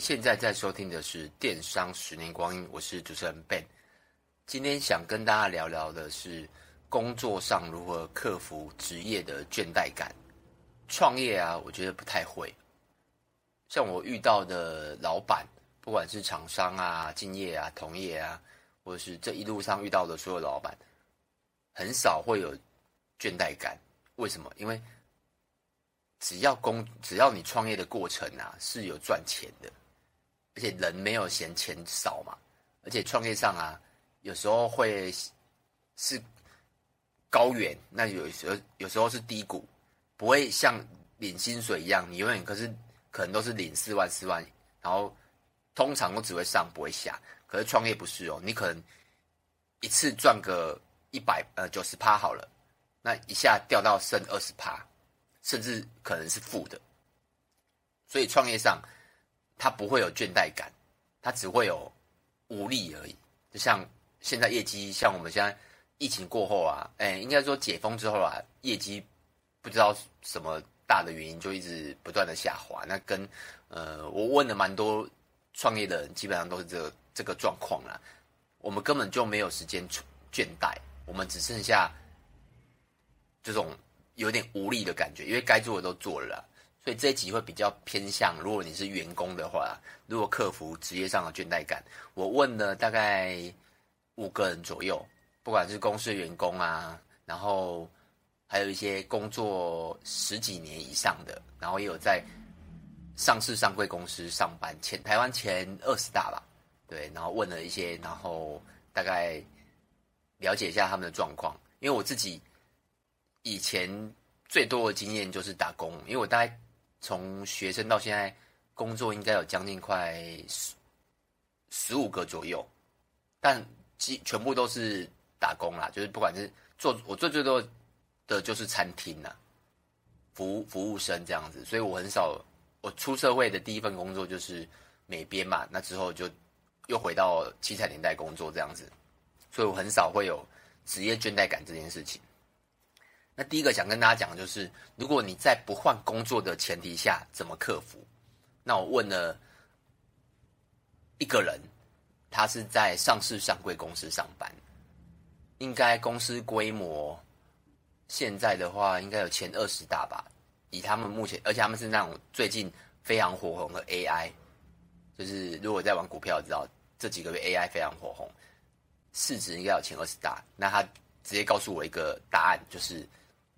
现在在收听的是《电商十年光阴》，我是主持人 Ben。今天想跟大家聊聊的是工作上如何克服职业的倦怠感。创业啊，我觉得不太会。像我遇到的老板，不管是厂商啊、敬业啊、同业啊，或者是这一路上遇到的所有老板，很少会有倦怠感。为什么？因为只要工，只要你创业的过程啊是有赚钱的。而且人没有嫌钱少嘛，而且创业上啊，有时候会是高原，那有时候有时候是低谷，不会像领薪水一样，你永远可是可能都是领四万四万，然后通常都只会上不会下。可是创业不是哦，你可能一次赚个一百呃九十趴好了，那一下掉到剩二十趴，甚至可能是负的。所以创业上。他不会有倦怠感，他只会有无力而已。就像现在业绩，像我们现在疫情过后啊，哎，应该说解封之后啊，业绩不知道什么大的原因就一直不断的下滑。那跟呃，我问了蛮多创业的人，基本上都是这个这个状况啦。我们根本就没有时间倦怠，我们只剩下这种有点无力的感觉，因为该做的都做了。所以这一集会比较偏向，如果你是员工的话，如果克服职业上的倦怠感，我问了大概五个人左右，不管是公司员工啊，然后还有一些工作十几年以上的，然后也有在上市上柜公司上班，前台湾前二十大吧，对，然后问了一些，然后大概了解一下他们的状况，因为我自己以前最多的经验就是打工，因为我大概。从学生到现在工作，应该有将近快十十五个左右，但基全部都是打工啦，就是不管是做我做最多的就是餐厅啦，服务服务生这样子，所以我很少我出社会的第一份工作就是美编嘛，那之后就又回到七彩年代工作这样子，所以我很少会有职业倦怠感这件事情。那第一个想跟大家讲的就是，如果你在不换工作的前提下，怎么克服？那我问了一个人，他是在上市上柜公司上班，应该公司规模现在的话，应该有前二十大吧。以他们目前，而且他们是那种最近非常火红的 AI，就是如果在玩股票，知道这几个月 AI 非常火红，市值应该有前二十大。那他直接告诉我一个答案，就是。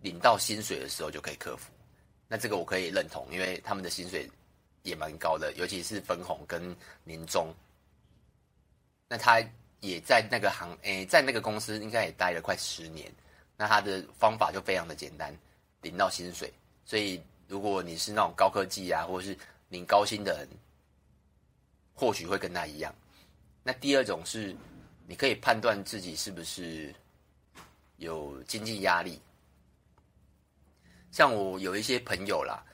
领到薪水的时候就可以克服，那这个我可以认同，因为他们的薪水也蛮高的，尤其是分红跟年终。那他也在那个行，诶，在那个公司应该也待了快十年。那他的方法就非常的简单，领到薪水。所以如果你是那种高科技啊，或者是领高薪的人，或许会跟他一样。那第二种是，你可以判断自己是不是有经济压力。像我有一些朋友啦，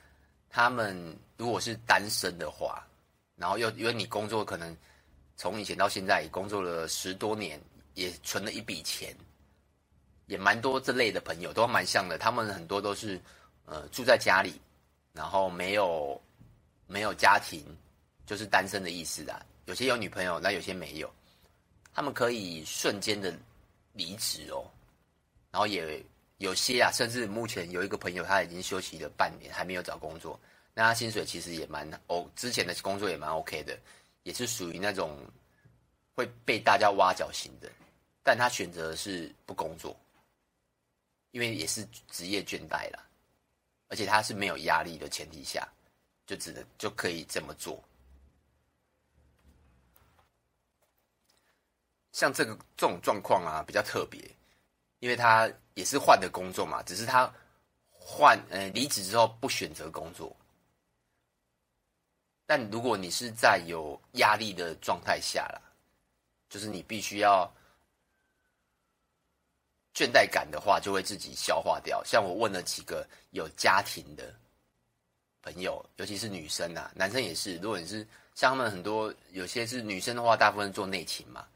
他们如果是单身的话，然后又因为你工作可能从以前到现在也工作了十多年，也存了一笔钱，也蛮多这类的朋友都蛮像的。他们很多都是呃住在家里，然后没有没有家庭，就是单身的意思啦。有些有女朋友，那有些没有，他们可以瞬间的离职哦，然后也。有些啊，甚至目前有一个朋友，他已经休息了半年，还没有找工作。那他薪水其实也蛮哦，之前的工作也蛮 OK 的，也是属于那种会被大家挖角型的。但他选择是不工作，因为也是职业倦怠啦，而且他是没有压力的前提下，就只能就可以这么做。像这个这种状况啊，比较特别，因为他。也是换的工作嘛，只是他换呃离职之后不选择工作。但如果你是在有压力的状态下啦，就是你必须要倦怠感的话，就会自己消化掉。像我问了几个有家庭的朋友，尤其是女生啊，男生也是。如果你是像他们很多有些是女生的话，大部分做内勤嘛，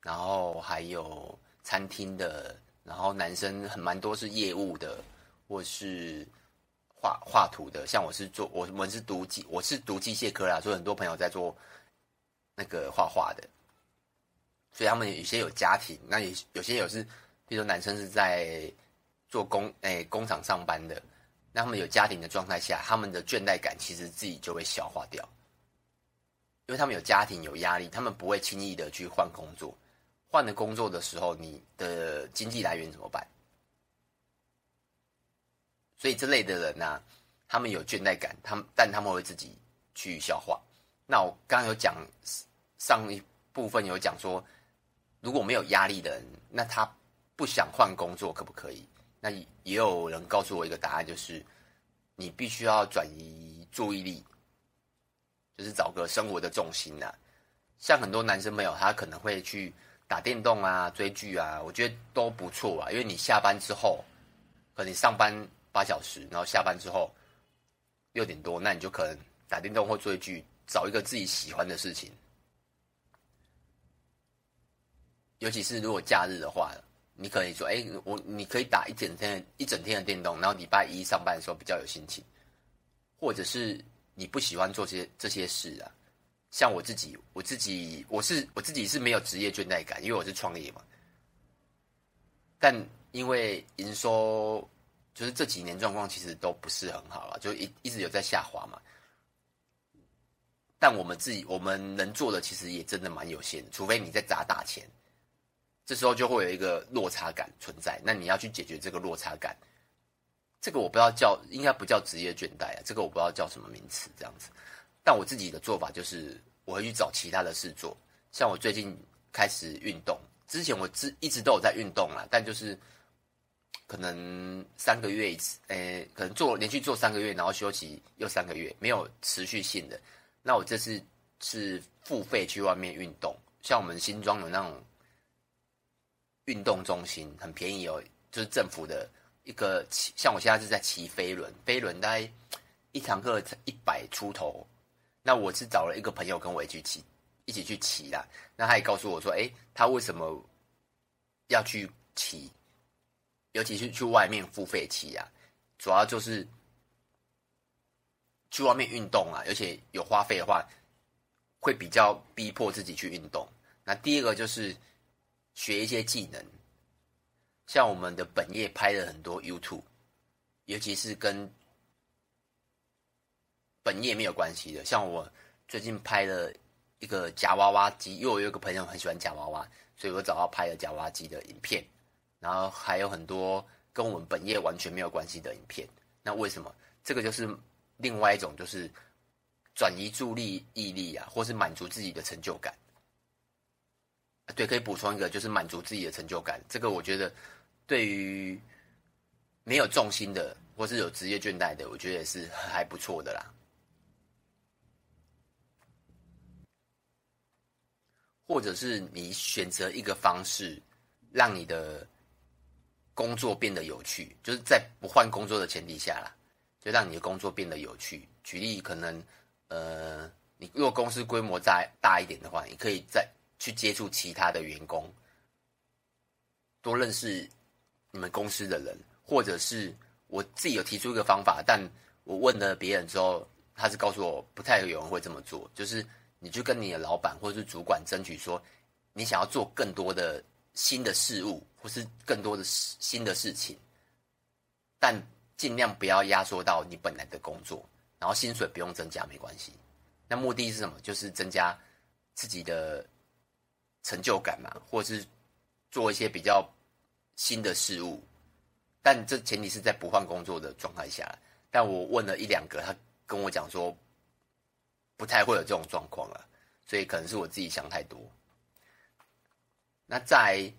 然后还有餐厅的。然后男生很蛮多是业务的，或是画画图的，像我是做我们是读机，我是读机械科啦，所以很多朋友在做那个画画的，所以他们有些有家庭，那有有些有是，比如说男生是在做工诶、工厂上班的，那他们有家庭的状态下，他们的倦怠感其实自己就会消化掉，因为他们有家庭有压力，他们不会轻易的去换工作，换了工作的时候，你的经济来源怎么办？所以这类的人呢、他们有倦怠感，他们但他们会自己去消化。那我刚刚有讲上一部分有讲说，如果没有压力的人，那他不想换工作可不可以？那也有人告诉我一个答案，就是你必须要转移注意力，就是找个生活的重心呐、啊。像很多男生朋友，他可能会去打电动啊、追剧啊，我觉得都不错啊，因为你下班之后，可能你上班。八小时，然后下班之后六点多，那你就可能打电动或追剧，找一个自己喜欢的事情。尤其是如果假日的话，你可以说：“哎，我你可以打一整天一整天的电动，然后礼拜一上班的时候比较有心情。”或者是你不喜欢做些这些事啊？像我自己，我自己我是我自己是没有职业倦怠感，因为我是创业嘛。但因为营收。就是这几年状况其实都不是很好了，就一一直有在下滑嘛。但我们自己我们能做的其实也真的蛮有限，除非你在砸大钱，这时候就会有一个落差感存在。那你要去解决这个落差感，这个我不知道叫应该不叫职业倦怠啊，这个我不知道叫什么名词这样子。但我自己的做法就是我会去找其他的事做，像我最近开始运动，之前我之一直都有在运动啦，但就是。可能三个月一次，诶、可能做连续做三个月，然后休息又三个月，没有持续性的。那我这次是付费去外面运动，像我们新庄有那种运动中心，很便宜哦，就是政府的一个骑，像我现在是在骑飞轮，飞轮大概一堂课一百出头。那我是找了一个朋友跟我一起骑，一起去骑啦。那他也告诉我说，诶、他为什么要去骑？尤其是去外面付费骑啊，主要就是去外面运动啊，而且有花费的话，会比较逼迫自己去运动。那第二个就是学一些技能，像我们的本业拍了很多 YouTube，尤其是跟本业没有关系的，像我最近拍了一个夹娃娃机，因为我有一个朋友很喜欢夹娃娃，所以我找到拍了夹娃娃机的影片。然后还有很多跟我们本业完全没有关系的影片，那为什么？这个就是另外一种，就是转移注意力啊，或是满足自己的成就感。对，可以补充一个，就是满足自己的成就感。这个我觉得对于没有重心的，或是有职业倦怠的，我觉得也是还不错的啦。或者是你选择一个方式，让你的。工作变得有趣，就是在不换工作的前提下啦，就让你的工作变得有趣。举例，可能，呃，你如果公司规模再大一点的话，你可以再去接触其他的员工，多认识你们公司的人，或者是我自己有提出一个方法，但我问了别人之后，他是告诉我不太有人会这么做，就是你就跟你的老板或者是主管争取说，你想要做更多的。新的事物，或是更多的新的事情，但尽量不要压缩到你本来的工作，然后薪水不用增加没关系。那目的是什么？就是增加自己的成就感嘛，或是做一些比较新的事物。但这前提是在不换工作的状态下。但我问了一两个，他跟我讲说，不太会有这种状况了，所以可能是我自己想太多。那在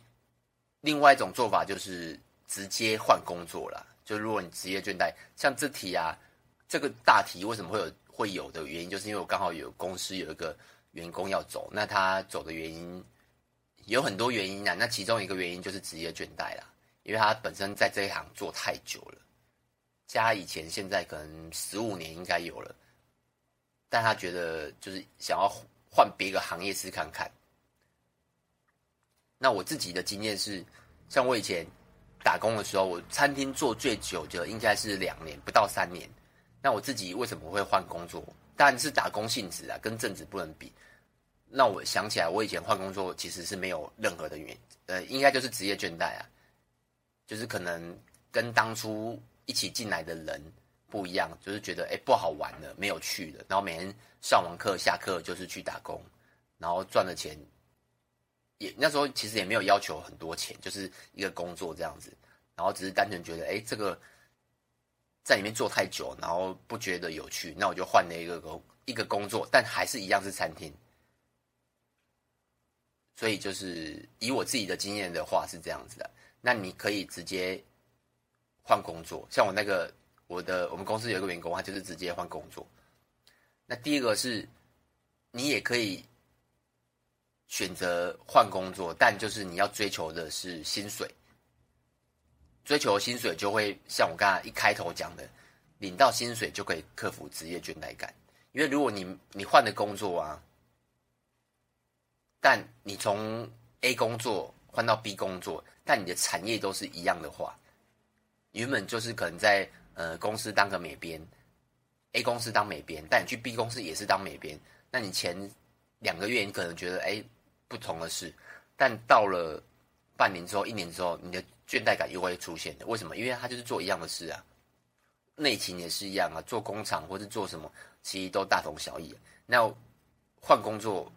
另外一种做法就是直接换工作了。就如果你职业倦怠，像这题啊，这个大题为什么会有会有的原因，就是因为我刚好有公司有一个员工要走，那他走的原因有很多原因啊。那其中一个原因就是职业倦怠啦，因为他本身在这一行做太久了，加以前现在可能十五年应该有了，但他觉得就是想要换别个行业试看看。那我自己的经验是，像我以前打工的时候，我餐厅做最久的应该是两年，不到三年。那我自己为什么会换工作？当然是打工性质啊，跟正职不能比。那我想起来，我以前换工作其实是没有任何的原因，呃，应该就是职业倦怠啊，就是可能跟当初一起进来的人不一样，就是觉得哎不好玩了，没有趣了，然后每天上完课下课就是去打工，然后赚的钱也那时候其实也没有要求很多钱，就是一个工作这样子，然后只是单纯觉得哎这个。在里面做太久，然后不觉得有趣，那我就换了一个工一个工作，但还是一样是餐厅。所以就是以我自己的经验的话是这样子的，那你可以直接换工作，像我那个我的我们公司有一个员工，他就是直接换工作。那第一个是，你也可以选择换工作，但就是你要追求的是薪水。追求薪水就会像我刚才一开头讲的，领到薪水就可以克服职业倦怠感。因为如果你你换的工作啊，但你从 A 工作换到 B 工作，但你的产业都是一样的话，原本就是可能在呃公司当个美编，A 公司当美编，但你去 B 公司也是当美编，那你前两个月你可能觉得哎不同的事，但到了半年之后、一年之后，你的倦怠感又会出现的，为什么？因为他就是做一样的事啊，内勤也是一样啊，做工厂或者做什么，其实都大同小异。那换工作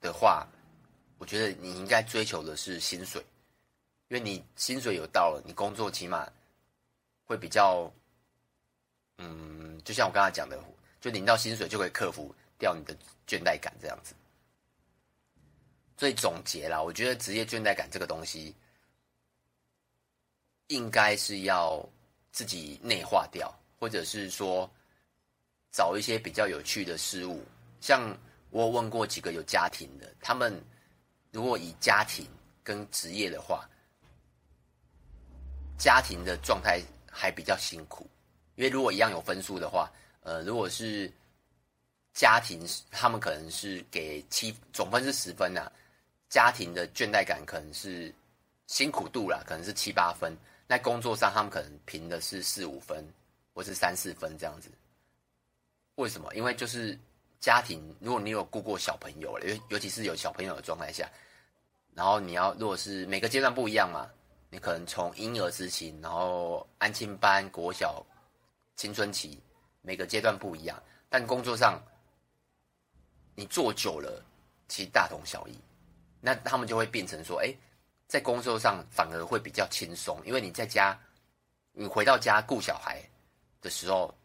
的话，我觉得你应该追求的是薪水，因为你薪水有到了，你工作起码会比较，嗯，就像我刚才讲的，就领到薪水就可以克服掉你的倦怠感这样子。所以总结啦，我觉得职业倦怠感这个东西。应该是要自己内化掉，或者是说找一些比较有趣的事物。像我问过几个有家庭的，他们如果以家庭跟职业的话，家庭的状态还比较辛苦，因为如果一样有分数的话，呃，如果是家庭，他们可能是给七总分是十分啊，家庭的倦怠感可能是辛苦度啦，可能是七八分。那工作上，他们可能评的是四五分，或是三四分这样子。为什么？因为就是家庭，如果你有顾过小朋友，尤尤其是有小朋友的状态下，然后你要如果是每个阶段不一样嘛，可能从婴儿时期，然后安亲班、国小、青春期，每个阶段不一样。但工作上，你做久了，其实大同小异。那他们就会变成说，哎。在工作上反而会比较轻松，因为你在家，你回到家顾小孩的时候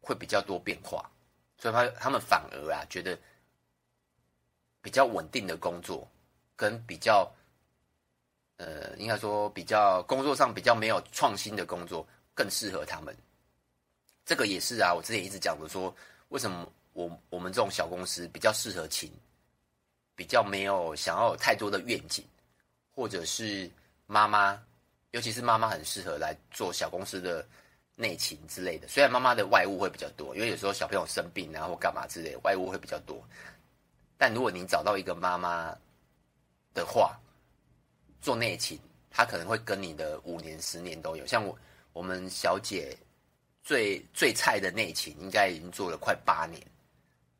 会比较多变化，所以他他们反而啊觉得比较稳定的工作跟比较呃应该说比较工作上比较没有创新的工作更适合他们。这个也是啊，我之前一直讲的说，为什么我我们这种小公司比较适合请，比较没有想要有太多的愿景。或者是妈妈，尤其是妈妈很适合来做小公司的内勤之类的。虽然妈妈的外务会比较多，因为有时候小朋友生病啊或干嘛之类，外务会比较多。但如果你找到一个妈妈的话，做内勤，他可能会跟你的五年、十年都有。像我，我们小姐最最菜的内勤，应该已经做了快八年，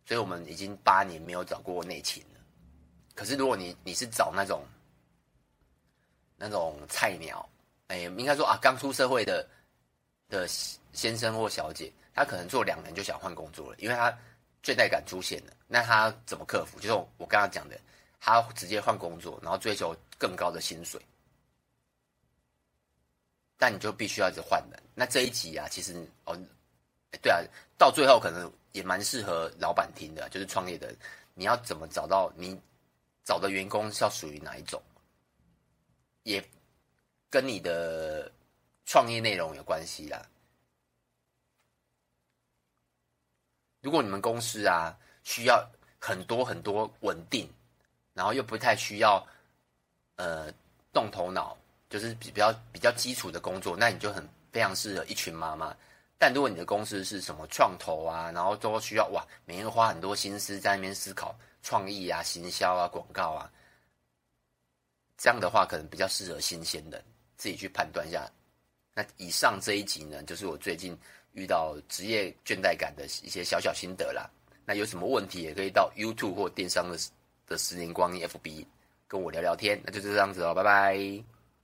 所以我们已经八年没有找过内勤了。可是如果你你是找那种，那种菜鸟，哎，应该说啊，刚出社会的的先生或小姐，他可能做两年就想换工作了，因为他倦怠感出现了。那他怎么克服？就是我刚刚讲的，他直接换工作，然后追求更高的薪水。但你就必须要一直换人。那这一集啊，其实哦，对啊，到最后可能也蛮适合老板听的，就是创业的，你要怎么找到你找的员工是要属于哪一种？也跟你的创业内容有关系啦。如果你们公司啊需要很多很多稳定，然后又不太需要呃动头脑就是比比较比较基础的工作那你就很非常适合一群妈妈。但如果你的公司是什么创投啊然后都需要哇每天花很多心思在那边思考创意啊行销啊广告啊这样的话可能比较适合新鲜的自己去判断一下。那以上这一集呢就是我最近遇到职业倦怠感的一些小小心得啦。那有什么问题也可以到 youtube 或电商的十年光阴 fb 跟我聊聊天那就是这样子哦拜拜。